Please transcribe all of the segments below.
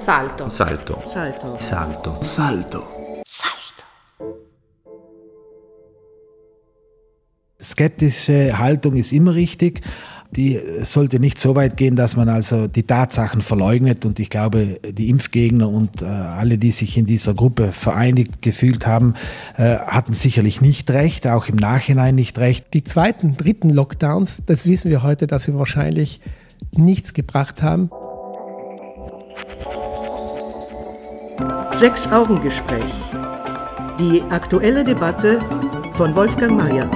Salto. Salto. Salto. Salto. Salto. Salto. Skeptische Haltung ist immer richtig. Die sollte nicht so weit gehen, dass man also die Tatsachen verleugnet. Und ich glaube, die Impfgegner und äh, alle, die sich in dieser Gruppe vereinigt gefühlt haben, äh, hatten sicherlich nicht recht, auch im Nachhinein nicht recht. Die zweiten, dritten Lockdowns, das wissen wir heute, dass sie wahrscheinlich nichts gebracht haben. Sechs Augengespräch. Die aktuelle Debatte von Wolfgang Mayer.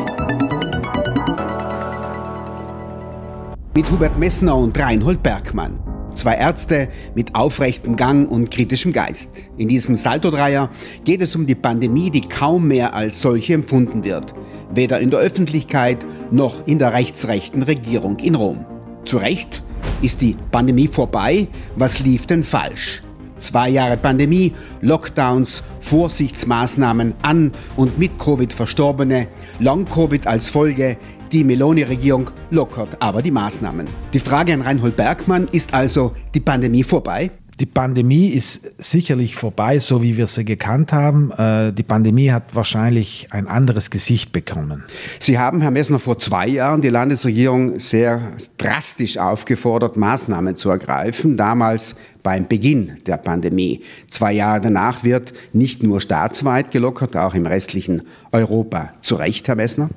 Mit Hubert Messner und Reinhold Bergmann. Zwei Ärzte mit aufrechtem Gang und kritischem Geist. In diesem Salto-Dreier geht es um die Pandemie, die kaum mehr als solche empfunden wird. Weder in der Öffentlichkeit noch in der rechtsrechten Regierung in Rom. Zu Recht ist die Pandemie vorbei. Was lief denn falsch? Zwei Jahre Pandemie, Lockdowns, Vorsichtsmaßnahmen an und mit Covid Verstorbene, Long-Covid als Folge, die Meloni-Regierung lockert aber die Maßnahmen. Die Frage an Reinhold Bergmann ist also, die Pandemie vorbei? Die Pandemie ist sicherlich vorbei, so wie wir sie gekannt haben. Äh, die Pandemie hat wahrscheinlich ein anderes Gesicht bekommen. Sie haben, Herr Messner, vor zwei Jahren die Landesregierung sehr drastisch aufgefordert, Maßnahmen zu ergreifen. Damals beim Beginn der Pandemie. Zwei Jahre danach wird nicht nur staatsweit gelockert, auch im restlichen Europa. Zu Recht, Herr Messner?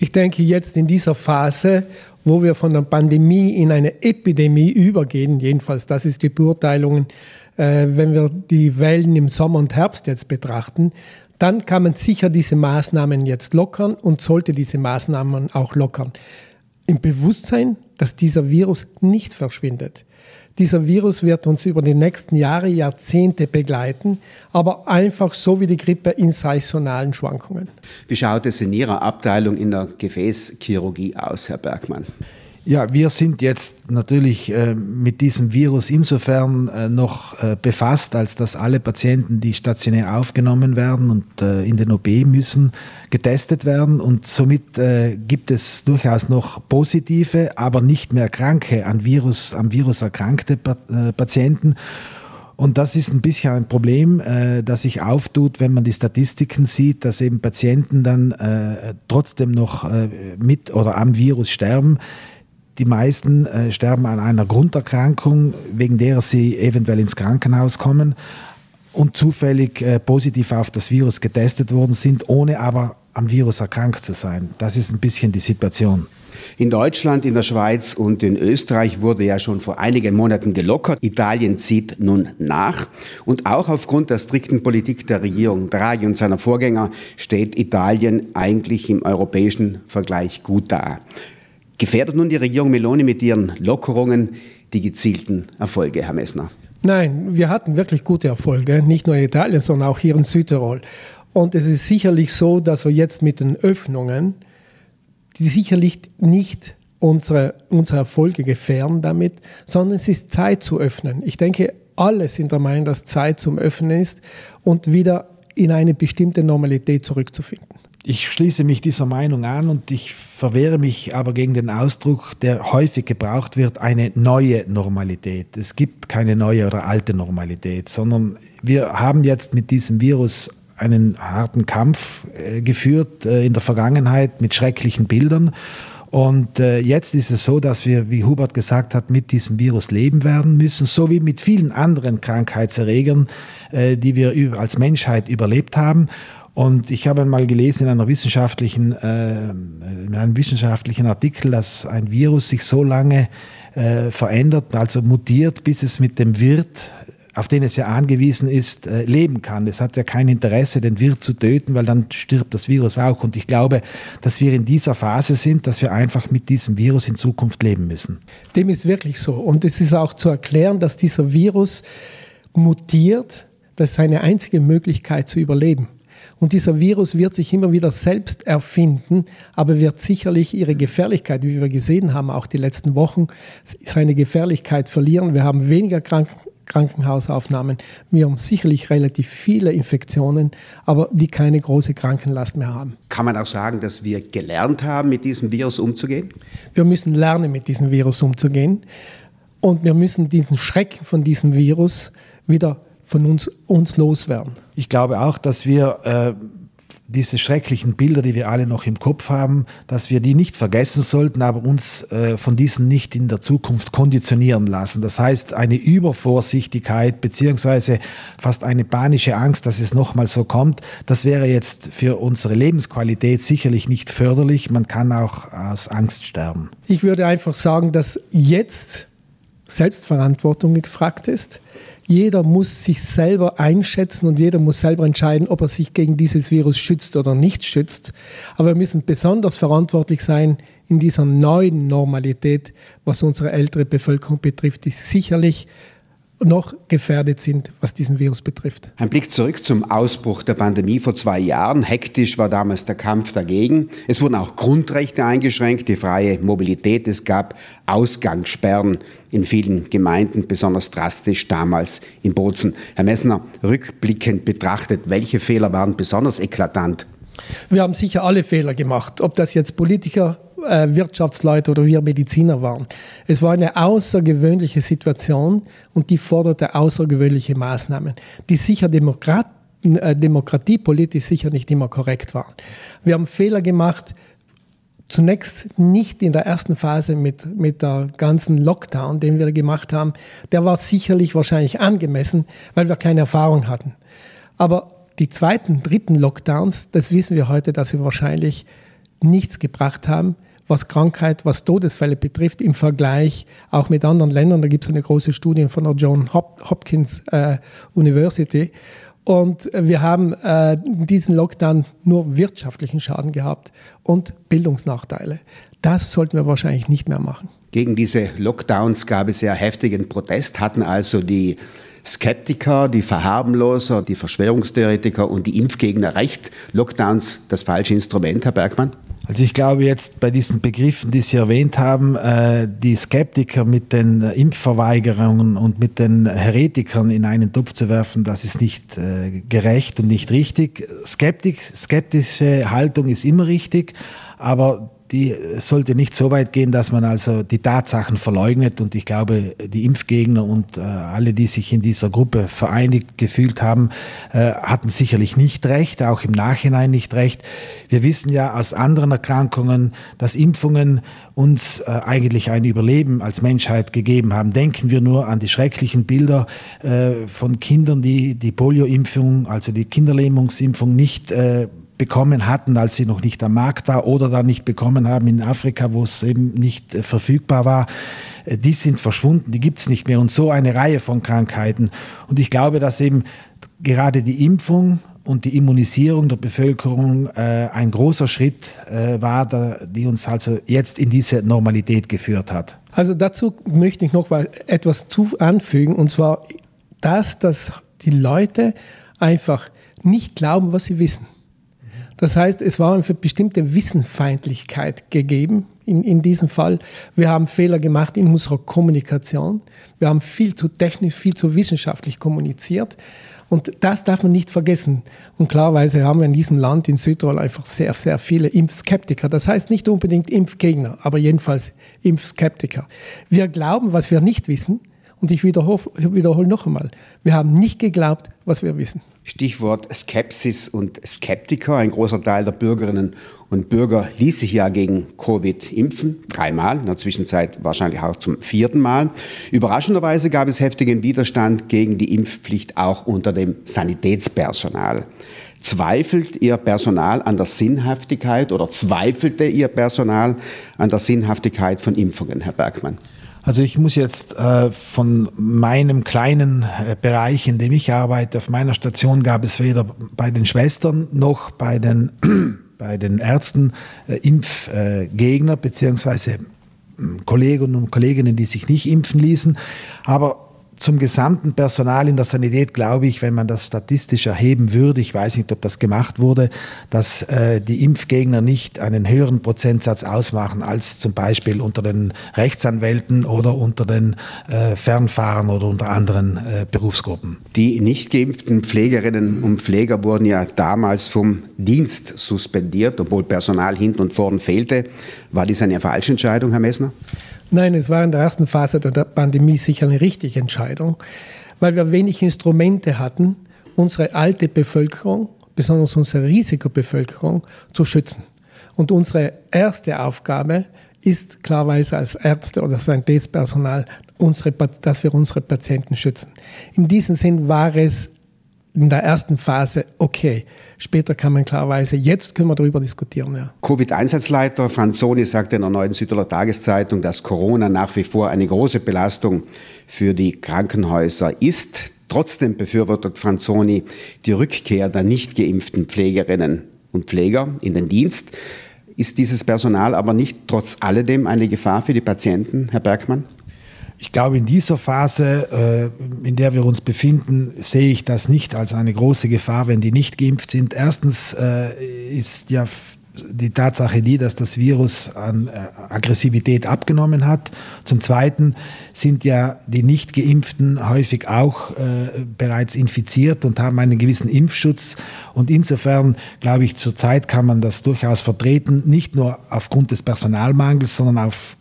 Ich denke jetzt in dieser Phase, wo wir von der Pandemie in eine Epidemie übergehen, jedenfalls das ist die Beurteilung, äh, wenn wir die Wellen im Sommer und Herbst jetzt betrachten, dann kann man sicher diese Maßnahmen jetzt lockern und sollte diese Maßnahmen auch lockern. Im Bewusstsein, dass dieser Virus nicht verschwindet. Dieser Virus wird uns über die nächsten Jahre, Jahrzehnte begleiten, aber einfach so wie die Grippe in saisonalen Schwankungen. Wie schaut es in Ihrer Abteilung in der Gefäßchirurgie aus, Herr Bergmann? Ja, wir sind jetzt natürlich äh, mit diesem Virus insofern äh, noch äh, befasst, als dass alle Patienten, die stationär aufgenommen werden und äh, in den OP müssen, getestet werden. Und somit äh, gibt es durchaus noch positive, aber nicht mehr kranke, an Virus, am Virus erkrankte äh, Patienten. Und das ist ein bisschen ein Problem, äh, das sich auftut, wenn man die Statistiken sieht, dass eben Patienten dann äh, trotzdem noch äh, mit oder am Virus sterben. Die meisten äh, sterben an einer Grunderkrankung, wegen der sie eventuell ins Krankenhaus kommen und zufällig äh, positiv auf das Virus getestet worden sind, ohne aber am Virus erkrankt zu sein. Das ist ein bisschen die Situation. In Deutschland, in der Schweiz und in Österreich wurde ja schon vor einigen Monaten gelockert. Italien zieht nun nach. Und auch aufgrund der strikten Politik der Regierung Draghi und seiner Vorgänger steht Italien eigentlich im europäischen Vergleich gut da. Gefährdet nun die Regierung Meloni mit ihren Lockerungen die gezielten Erfolge, Herr Messner? Nein, wir hatten wirklich gute Erfolge, nicht nur in Italien, sondern auch hier in Südtirol. Und es ist sicherlich so, dass wir jetzt mit den Öffnungen, die sicherlich nicht unsere, unsere Erfolge gefährden damit, sondern es ist Zeit zu öffnen. Ich denke, alle sind der Meinung, dass Zeit zum Öffnen ist und wieder in eine bestimmte Normalität zurückzufinden. Ich schließe mich dieser Meinung an und ich verwehre mich aber gegen den Ausdruck, der häufig gebraucht wird, eine neue Normalität. Es gibt keine neue oder alte Normalität, sondern wir haben jetzt mit diesem Virus einen harten Kampf äh, geführt äh, in der Vergangenheit mit schrecklichen Bildern. Und äh, jetzt ist es so, dass wir, wie Hubert gesagt hat, mit diesem Virus leben werden müssen, so wie mit vielen anderen Krankheitserregern, äh, die wir als Menschheit überlebt haben. Und ich habe mal gelesen in, einer wissenschaftlichen, äh, in einem wissenschaftlichen Artikel, dass ein Virus sich so lange äh, verändert, also mutiert, bis es mit dem Wirt, auf den es ja angewiesen ist, äh, leben kann. Es hat ja kein Interesse, den Wirt zu töten, weil dann stirbt das Virus auch. Und ich glaube, dass wir in dieser Phase sind, dass wir einfach mit diesem Virus in Zukunft leben müssen. Dem ist wirklich so. Und es ist auch zu erklären, dass dieser Virus mutiert. Das ist seine einzige Möglichkeit zu überleben. Und dieser Virus wird sich immer wieder selbst erfinden, aber wird sicherlich ihre Gefährlichkeit, wie wir gesehen haben, auch die letzten Wochen, seine Gefährlichkeit verlieren. Wir haben weniger Kranken Krankenhausaufnahmen. Wir haben sicherlich relativ viele Infektionen, aber die keine große Krankenlast mehr haben. Kann man auch sagen, dass wir gelernt haben, mit diesem Virus umzugehen? Wir müssen lernen, mit diesem Virus umzugehen. Und wir müssen diesen Schreck von diesem Virus wieder von uns, uns loswerden. Ich glaube auch, dass wir äh, diese schrecklichen Bilder, die wir alle noch im Kopf haben, dass wir die nicht vergessen sollten, aber uns äh, von diesen nicht in der Zukunft konditionieren lassen. Das heißt, eine Übervorsichtigkeit beziehungsweise fast eine panische Angst, dass es nochmal so kommt, das wäre jetzt für unsere Lebensqualität sicherlich nicht förderlich. Man kann auch aus Angst sterben. Ich würde einfach sagen, dass jetzt Selbstverantwortung gefragt ist. Jeder muss sich selber einschätzen und jeder muss selber entscheiden, ob er sich gegen dieses Virus schützt oder nicht schützt. Aber wir müssen besonders verantwortlich sein in dieser neuen Normalität, was unsere ältere Bevölkerung betrifft, die sicherlich noch gefährdet sind, was diesen Virus betrifft. Ein Blick zurück zum Ausbruch der Pandemie vor zwei Jahren. Hektisch war damals der Kampf dagegen. Es wurden auch Grundrechte eingeschränkt, die freie Mobilität. Es gab Ausgangssperren in vielen Gemeinden, besonders drastisch damals in Bozen. Herr Messner, rückblickend betrachtet, welche Fehler waren besonders eklatant? Wir haben sicher alle Fehler gemacht, ob das jetzt Politiker äh, Wirtschaftsleute oder wir Mediziner waren. Es war eine außergewöhnliche Situation und die forderte außergewöhnliche Maßnahmen, die sicher Demokrat, äh, demokratiepolitisch sicher nicht immer korrekt waren. Wir haben Fehler gemacht, zunächst nicht in der ersten Phase mit, mit der ganzen Lockdown, den wir gemacht haben. Der war sicherlich wahrscheinlich angemessen, weil wir keine Erfahrung hatten. Aber die zweiten, dritten Lockdowns, das wissen wir heute, dass sie wahrscheinlich nichts gebracht haben, was Krankheit, was Todesfälle betrifft, im Vergleich auch mit anderen Ländern. Da gibt es eine große Studie von der John Hopkins äh, University. Und wir haben äh, diesen Lockdown nur wirtschaftlichen Schaden gehabt und Bildungsnachteile. Das sollten wir wahrscheinlich nicht mehr machen. Gegen diese Lockdowns gab es ja heftigen Protest, hatten also die Skeptiker, die Verharmloser, die Verschwörungstheoretiker und die Impfgegner recht. Lockdowns das falsche Instrument, Herr Bergmann? Also ich glaube jetzt bei diesen Begriffen, die Sie erwähnt haben, äh, die Skeptiker mit den Impfverweigerungen und mit den Heretikern in einen Topf zu werfen, das ist nicht äh, gerecht und nicht richtig. Skeptik, skeptische Haltung ist immer richtig, aber die sollte nicht so weit gehen, dass man also die Tatsachen verleugnet. Und ich glaube, die Impfgegner und äh, alle, die sich in dieser Gruppe vereinigt gefühlt haben, äh, hatten sicherlich nicht recht, auch im Nachhinein nicht recht. Wir wissen ja aus anderen Erkrankungen, dass Impfungen uns äh, eigentlich ein Überleben als Menschheit gegeben haben. Denken wir nur an die schrecklichen Bilder äh, von Kindern, die die Polio-Impfung, also die Kinderlähmungsimpfung nicht äh, bekommen hatten, als sie noch nicht am Markt war oder dann nicht bekommen haben in Afrika, wo es eben nicht äh, verfügbar war, äh, die sind verschwunden, die gibt es nicht mehr und so eine Reihe von Krankheiten. Und ich glaube, dass eben gerade die Impfung und die Immunisierung der Bevölkerung äh, ein großer Schritt äh, war, der, die uns also jetzt in diese Normalität geführt hat. Also dazu möchte ich noch etwas anfügen, und zwar das, dass die Leute einfach nicht glauben, was sie wissen. Das heißt, es war eine bestimmte Wissenfeindlichkeit gegeben in, in diesem Fall. Wir haben Fehler gemacht in unserer Kommunikation. Wir haben viel zu technisch, viel zu wissenschaftlich kommuniziert. Und das darf man nicht vergessen. Und klarweise haben wir in diesem Land, in Südtirol, einfach sehr, sehr viele Impfskeptiker. Das heißt nicht unbedingt Impfgegner, aber jedenfalls Impfskeptiker. Wir glauben, was wir nicht wissen. Und ich wiederhole, wiederhole noch einmal, wir haben nicht geglaubt, was wir wissen. Stichwort Skepsis und Skeptiker. Ein großer Teil der Bürgerinnen und Bürger ließ sich ja gegen Covid impfen. Dreimal, in der Zwischenzeit wahrscheinlich auch zum vierten Mal. Überraschenderweise gab es heftigen Widerstand gegen die Impfpflicht auch unter dem Sanitätspersonal. Zweifelt Ihr Personal an der Sinnhaftigkeit oder zweifelte Ihr Personal an der Sinnhaftigkeit von Impfungen, Herr Bergmann? Also ich muss jetzt äh, von meinem kleinen äh, Bereich, in dem ich arbeite, auf meiner Station gab es weder bei den Schwestern noch bei den, bei den Ärzten äh, Impfgegner beziehungsweise hm, Kollegen und Kolleginnen, die sich nicht impfen ließen. Aber zum gesamten Personal in der Sanität glaube ich, wenn man das statistisch erheben würde, ich weiß nicht, ob das gemacht wurde, dass äh, die Impfgegner nicht einen höheren Prozentsatz ausmachen als zum Beispiel unter den Rechtsanwälten oder unter den äh, Fernfahrern oder unter anderen äh, Berufsgruppen. Die nicht geimpften Pflegerinnen und Pfleger wurden ja damals vom Dienst suspendiert, obwohl Personal hinten und vorn fehlte. War dies eine falsche Entscheidung, Herr Messner? Nein, es war in der ersten Phase der Pandemie sicher eine richtige Entscheidung, weil wir wenig Instrumente hatten, unsere alte Bevölkerung, besonders unsere Risikobevölkerung, zu schützen. Und unsere erste Aufgabe ist klarweise als Ärzte oder Sanitätspersonal, unsere, dass wir unsere Patienten schützen. In diesem Sinn war es in der ersten Phase okay. Später kann man klarweise, jetzt können wir darüber diskutieren. Ja. Covid-Einsatzleiter Franzoni sagte in der neuen Südtiroler Tageszeitung, dass Corona nach wie vor eine große Belastung für die Krankenhäuser ist. Trotzdem befürwortet Franzoni die Rückkehr der nicht geimpften Pflegerinnen und Pfleger in den Dienst. Ist dieses Personal aber nicht trotz alledem eine Gefahr für die Patienten, Herr Bergmann? Ich glaube, in dieser Phase, äh, in der wir uns befinden, sehe ich das nicht als eine große Gefahr, wenn die nicht geimpft sind. Erstens äh, ist ja die Tatsache die, dass das Virus an äh, Aggressivität abgenommen hat. Zum Zweiten sind ja die nicht geimpften häufig auch bereits infiziert und haben einen gewissen Impfschutz. Und insofern glaube ich, zurzeit kann man das durchaus vertreten, nicht nur aufgrund des Personalmangels, sondern auf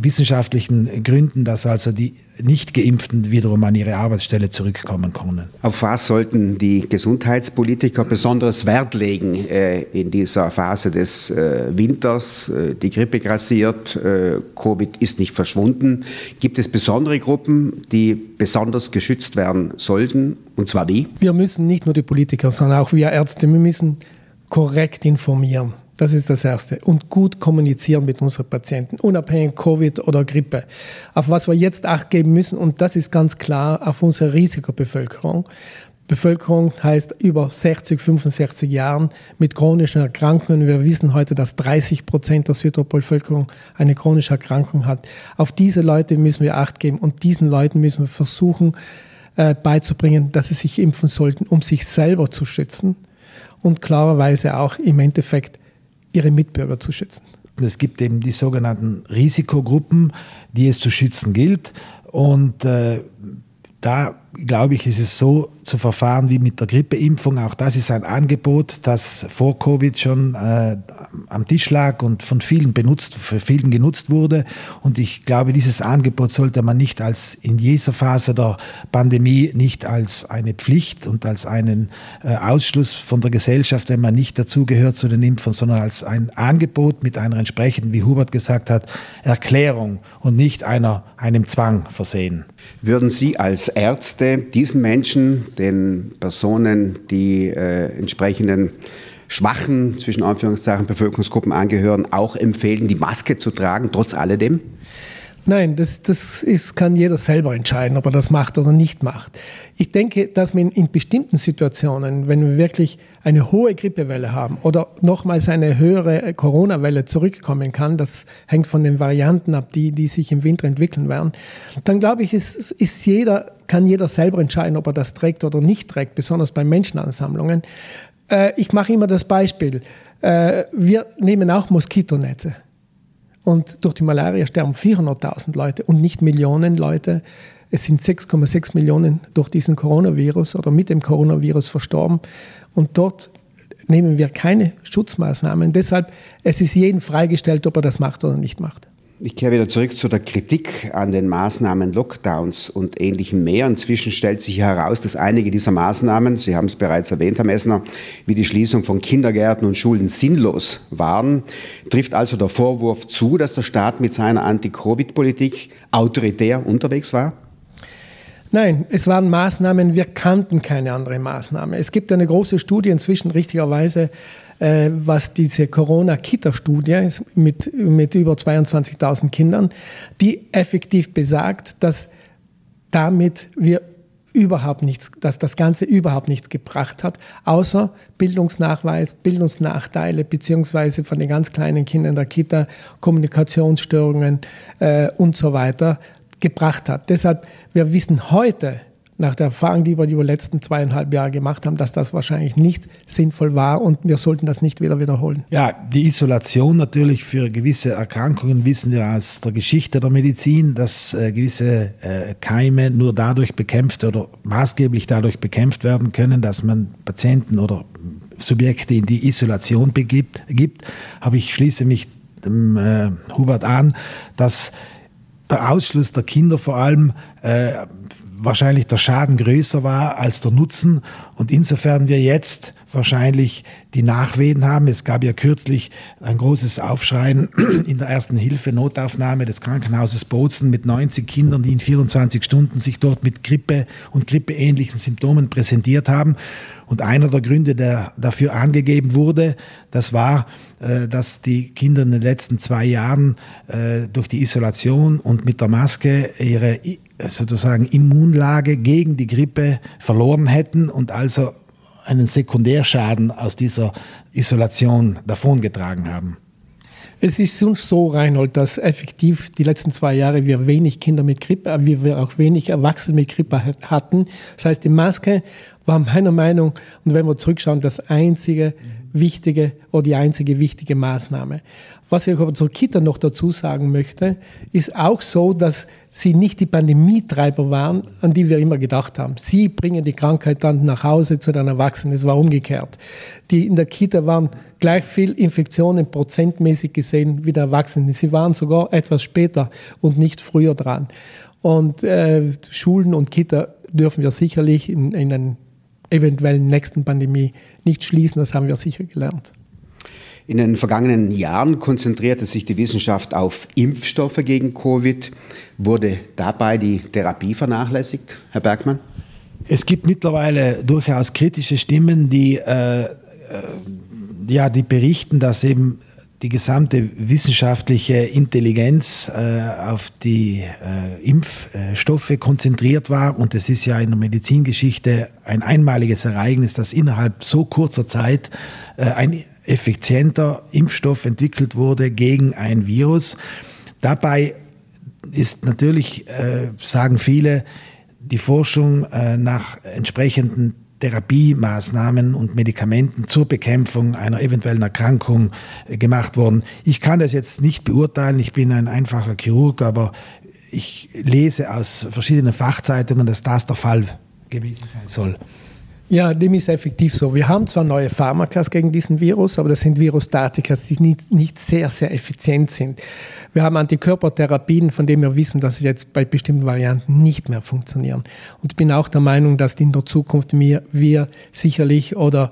wissenschaftlichen Gründen, dass also die Nicht-Geimpften wiederum an ihre Arbeitsstelle zurückkommen können. Auf was sollten die Gesundheitspolitiker besonders Wert legen äh, in dieser Phase des äh, Winters? Äh, die Grippe grassiert, äh, Covid ist nicht verschwunden. Gibt es besondere Gruppen, die besonders geschützt werden sollten? Und zwar wie? Wir müssen nicht nur die Politiker, sondern auch wir Ärzte, wir müssen korrekt informieren. Das ist das Erste. Und gut kommunizieren mit unseren Patienten, unabhängig Covid oder Grippe. Auf was wir jetzt Acht geben müssen, und das ist ganz klar, auf unsere Risikobevölkerung. Bevölkerung heißt über 60, 65 Jahren mit chronischen Erkrankungen. Wir wissen heute, dass 30 Prozent der Südtiroler eine chronische Erkrankung hat. Auf diese Leute müssen wir Acht geben und diesen Leuten müssen wir versuchen äh, beizubringen, dass sie sich impfen sollten, um sich selber zu schützen und klarerweise auch im Endeffekt ihre Mitbürger zu schützen. Es gibt eben die sogenannten Risikogruppen, die es zu schützen gilt. Und äh, da glaube ich, ist es so zu verfahren wie mit der Grippeimpfung. Auch das ist ein Angebot, das vor Covid schon äh, am Tisch lag und von vielen benutzt, für vielen genutzt wurde. Und ich glaube, dieses Angebot sollte man nicht als in dieser Phase der Pandemie nicht als eine Pflicht und als einen äh, Ausschluss von der Gesellschaft, wenn man nicht dazugehört zu den Impfern, sondern als ein Angebot mit einer entsprechenden, wie Hubert gesagt hat, Erklärung und nicht einer, einem Zwang versehen. Würden Sie als Ärzte diesen Menschen, den Personen, die äh, entsprechenden schwachen, zwischen Anführungszeichen, Bevölkerungsgruppen angehören, auch empfehlen, die Maske zu tragen, trotz alledem? Nein, das, das ist, kann jeder selber entscheiden, ob er das macht oder nicht macht. Ich denke, dass man in bestimmten Situationen, wenn wir wirklich eine hohe Grippewelle haben oder nochmals eine höhere Corona-Welle zurückkommen kann, das hängt von den Varianten ab, die, die sich im Winter entwickeln werden, dann glaube ich, ist, ist jeder, kann jeder selber entscheiden, ob er das trägt oder nicht trägt, besonders bei Menschenansammlungen. Äh, ich mache immer das Beispiel. Äh, wir nehmen auch Moskitonetze. Und durch die Malaria sterben 400.000 Leute und nicht Millionen Leute. Es sind 6,6 Millionen durch diesen Coronavirus oder mit dem Coronavirus verstorben. Und dort nehmen wir keine Schutzmaßnahmen. Deshalb, es ist jedem freigestellt, ob er das macht oder nicht macht. Ich kehre wieder zurück zu der Kritik an den Maßnahmen Lockdowns und ähnlichem mehr. Inzwischen stellt sich heraus, dass einige dieser Maßnahmen, Sie haben es bereits erwähnt, Herr Messner, wie die Schließung von Kindergärten und Schulen sinnlos waren. Trifft also der Vorwurf zu, dass der Staat mit seiner Anti-Covid-Politik autoritär unterwegs war? Nein, es waren Maßnahmen, wir kannten keine andere Maßnahme. Es gibt eine große Studie inzwischen richtigerweise äh, was diese Corona-Kita-Studie mit, mit über 22.000 Kindern, die effektiv besagt, dass damit wir überhaupt nichts, dass das Ganze überhaupt nichts gebracht hat, außer Bildungsnachweis, Bildungsnachteile, beziehungsweise von den ganz kleinen Kindern der Kita Kommunikationsstörungen äh, und so weiter gebracht hat. Deshalb, wir wissen heute, nach der Erfahrung, die wir die letzten zweieinhalb Jahre gemacht haben, dass das wahrscheinlich nicht sinnvoll war und wir sollten das nicht wieder wiederholen. Ja, die Isolation natürlich für gewisse Erkrankungen wissen wir aus der Geschichte der Medizin, dass äh, gewisse äh, Keime nur dadurch bekämpft oder maßgeblich dadurch bekämpft werden können, dass man Patienten oder Subjekte in die Isolation begibt. Gibt. Aber ich schließe mich dem äh, Hubert an, dass der Ausschluss der Kinder vor allem äh, wahrscheinlich der Schaden größer war als der Nutzen. Und insofern wir jetzt wahrscheinlich die Nachwehen haben. Es gab ja kürzlich ein großes Aufschreien in der ersten Hilfe Notaufnahme des Krankenhauses Bozen mit 90 Kindern, die in 24 Stunden sich dort mit Grippe und grippeähnlichen Symptomen präsentiert haben. Und einer der Gründe, der dafür angegeben wurde, das war, äh, dass die Kinder in den letzten zwei Jahren äh, durch die Isolation und mit der Maske ihre sozusagen Immunlage gegen die Grippe verloren hätten und also einen Sekundärschaden aus dieser Isolation davongetragen haben. Es ist uns so, Reinhold, dass effektiv die letzten zwei Jahre wir wenig Kinder mit Grippe, aber wir auch wenig Erwachsene mit Grippe hatten. Das heißt, die Maske war meiner Meinung, und wenn wir zurückschauen, das einzige wichtige oder die einzige wichtige Maßnahme. Was ich aber zur Kita noch dazu sagen möchte, ist auch so, dass sie nicht die Pandemietreiber waren, an die wir immer gedacht haben. Sie bringen die Krankheit dann nach Hause zu den Erwachsenen. Es war umgekehrt. Die in der Kita waren gleich viel Infektionen prozentmäßig gesehen wie der Erwachsenen. Sie waren sogar etwas später und nicht früher dran. Und äh, Schulen und Kita dürfen wir sicherlich in, in einer eventuellen nächsten Pandemie nicht schließen. Das haben wir sicher gelernt. In den vergangenen Jahren konzentrierte sich die Wissenschaft auf Impfstoffe gegen Covid. Wurde dabei die Therapie vernachlässigt, Herr Bergmann? Es gibt mittlerweile durchaus kritische Stimmen, die, äh, äh, ja, die berichten, dass eben die gesamte wissenschaftliche Intelligenz äh, auf die äh, Impfstoffe konzentriert war. Und es ist ja in der Medizingeschichte ein einmaliges Ereignis, dass innerhalb so kurzer Zeit äh, ein effizienter Impfstoff entwickelt wurde gegen ein Virus. Dabei ist natürlich, äh, sagen viele, die Forschung äh, nach entsprechenden Therapiemaßnahmen und Medikamenten zur Bekämpfung einer eventuellen Erkrankung äh, gemacht worden. Ich kann das jetzt nicht beurteilen, ich bin ein einfacher Chirurg, aber ich lese aus verschiedenen Fachzeitungen, dass das der Fall gewesen sein soll. Ja, dem ist effektiv so. Wir haben zwar neue Pharmakas gegen diesen Virus, aber das sind Virustatika, die nicht, nicht sehr, sehr effizient sind. Wir haben Antikörpertherapien, von denen wir wissen, dass sie jetzt bei bestimmten Varianten nicht mehr funktionieren. Und ich bin auch der Meinung, dass in der Zukunft wir, wir sicherlich oder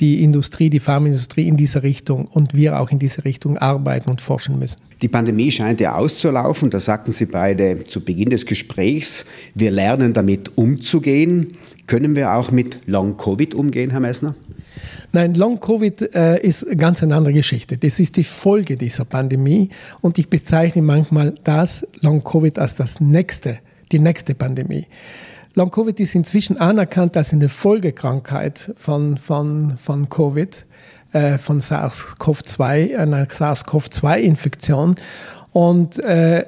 die Industrie, die Pharmaindustrie in dieser Richtung und wir auch in diese Richtung arbeiten und forschen müssen. Die Pandemie scheint ja auszulaufen, da sagten Sie beide zu Beginn des Gesprächs, wir lernen damit umzugehen. Können wir auch mit Long-Covid umgehen, Herr Messner? Nein, Long-Covid äh, ist ganz eine andere Geschichte. Das ist die Folge dieser Pandemie und ich bezeichne manchmal das Long-Covid als das nächste, die nächste Pandemie. Long-Covid ist inzwischen anerkannt als eine Folgekrankheit von, von, von Covid, äh, von SARS-CoV-2, einer SARS-CoV-2-Infektion. Und äh,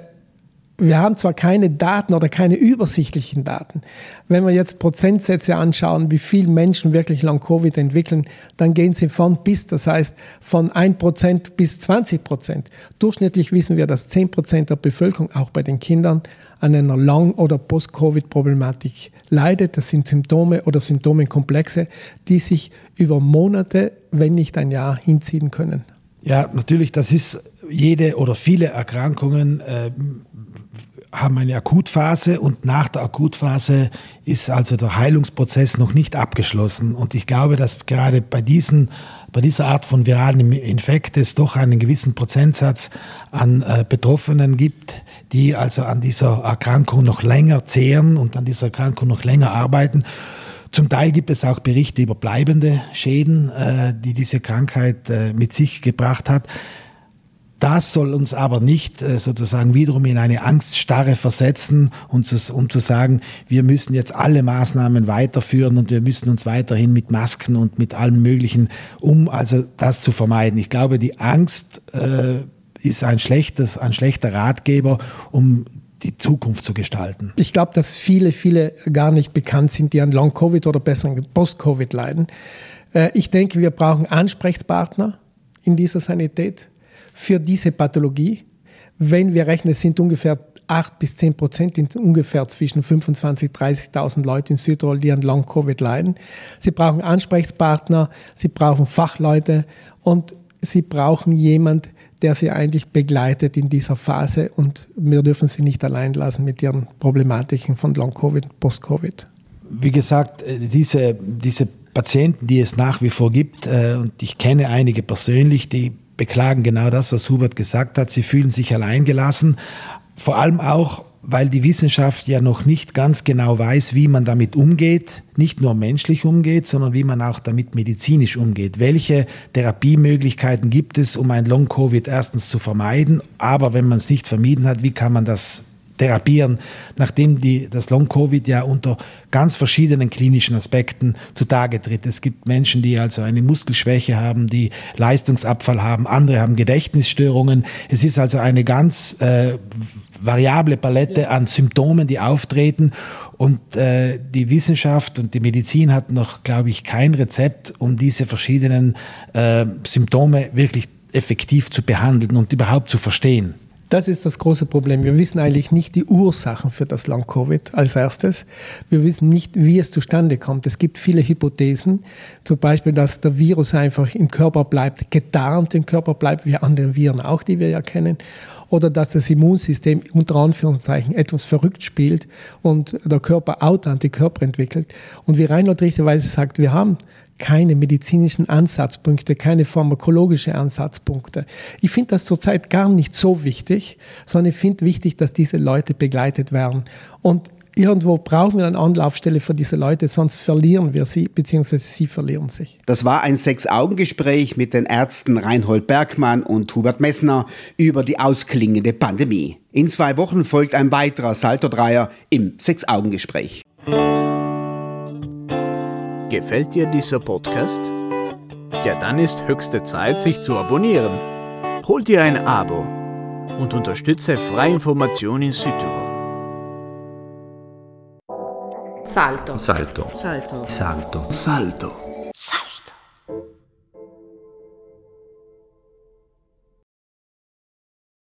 wir haben zwar keine Daten oder keine übersichtlichen Daten. Wenn wir jetzt Prozentsätze anschauen, wie viele Menschen wirklich Long-Covid entwickeln, dann gehen sie von bis, das heißt von 1% bis 20%. Durchschnittlich wissen wir, dass 10% der Bevölkerung, auch bei den Kindern, an einer Long- oder Post-Covid-Problematik leidet. Das sind Symptome oder Symptomenkomplexe, die sich über Monate, wenn nicht ein Jahr hinziehen können. Ja, natürlich, das ist jede oder viele Erkrankungen äh, haben eine Akutphase und nach der Akutphase ist also der Heilungsprozess noch nicht abgeschlossen. Und ich glaube, dass gerade bei, diesen, bei dieser Art von viralen Infekt es doch einen gewissen Prozentsatz an äh, Betroffenen gibt, die also an dieser Erkrankung noch länger zehren und an dieser Erkrankung noch länger arbeiten. Zum Teil gibt es auch Berichte über bleibende Schäden, äh, die diese Krankheit äh, mit sich gebracht hat. Das soll uns aber nicht äh, sozusagen wiederum in eine Angststarre versetzen, um zu, um zu sagen, wir müssen jetzt alle Maßnahmen weiterführen und wir müssen uns weiterhin mit Masken und mit allem Möglichen, um also das zu vermeiden. Ich glaube, die Angst äh, ist ein, schlechtes, ein schlechter Ratgeber, um die Zukunft zu gestalten. Ich glaube, dass viele, viele gar nicht bekannt sind, die an Long-Covid oder besser an Post-Covid leiden. Äh, ich denke, wir brauchen Ansprechpartner in dieser Sanität für diese Pathologie. Wenn wir rechnen, es sind ungefähr 8 bis 10 Prozent, sind ungefähr zwischen 25.000 30.000 Leute in Südtirol, die an Long-Covid leiden. Sie brauchen Ansprechpartner, sie brauchen Fachleute und sie brauchen jemand, der sie eigentlich begleitet in dieser Phase und wir dürfen sie nicht allein lassen mit ihren Problematiken von Long-Covid, Post-Covid. Wie gesagt, äh, diese, diese Patienten, die es nach wie vor gibt, äh, und ich kenne einige persönlich, die beklagen genau das, was Hubert gesagt hat. Sie fühlen sich alleingelassen, vor allem auch, weil die Wissenschaft ja noch nicht ganz genau weiß, wie man damit umgeht, nicht nur menschlich umgeht, sondern wie man auch damit medizinisch umgeht. Welche Therapiemöglichkeiten gibt es, um ein Long-Covid erstens zu vermeiden, aber wenn man es nicht vermieden hat, wie kann man das therapieren, nachdem die, das Long-Covid ja unter ganz verschiedenen klinischen Aspekten zutage tritt. Es gibt Menschen, die also eine Muskelschwäche haben, die Leistungsabfall haben, andere haben Gedächtnisstörungen. Es ist also eine ganz äh, variable Palette an Symptomen, die auftreten. Und äh, die Wissenschaft und die Medizin hat noch, glaube ich, kein Rezept, um diese verschiedenen äh, Symptome wirklich effektiv zu behandeln und überhaupt zu verstehen. Das ist das große Problem. Wir wissen eigentlich nicht die Ursachen für das Long-Covid als erstes. Wir wissen nicht, wie es zustande kommt. Es gibt viele Hypothesen, zum Beispiel, dass der Virus einfach im Körper bleibt, getarnt im Körper bleibt, wie andere Viren auch, die wir ja kennen oder dass das Immunsystem unter Anführungszeichen etwas verrückt spielt und der Körper Autoantikörper entwickelt. Und wie Reinhold richtigerweise sagt, wir haben keine medizinischen Ansatzpunkte, keine pharmakologische Ansatzpunkte. Ich finde das zurzeit gar nicht so wichtig, sondern ich finde wichtig, dass diese Leute begleitet werden. Und irgendwo brauchen wir eine Anlaufstelle für diese Leute, sonst verlieren wir sie, beziehungsweise sie verlieren sich. Das war ein Sechs-Augen-Gespräch mit den Ärzten Reinhold Bergmann und Hubert Messner über die ausklingende Pandemie. In zwei Wochen folgt ein weiterer Salto-Dreier im Sechs-Augen-Gespräch. Gefällt dir dieser Podcast? Ja, dann ist höchste Zeit, sich zu abonnieren. Hol dir ein Abo und unterstütze Freie Information in Südtirol. Salto. Salto. Salto. Salto. Salto. Salto.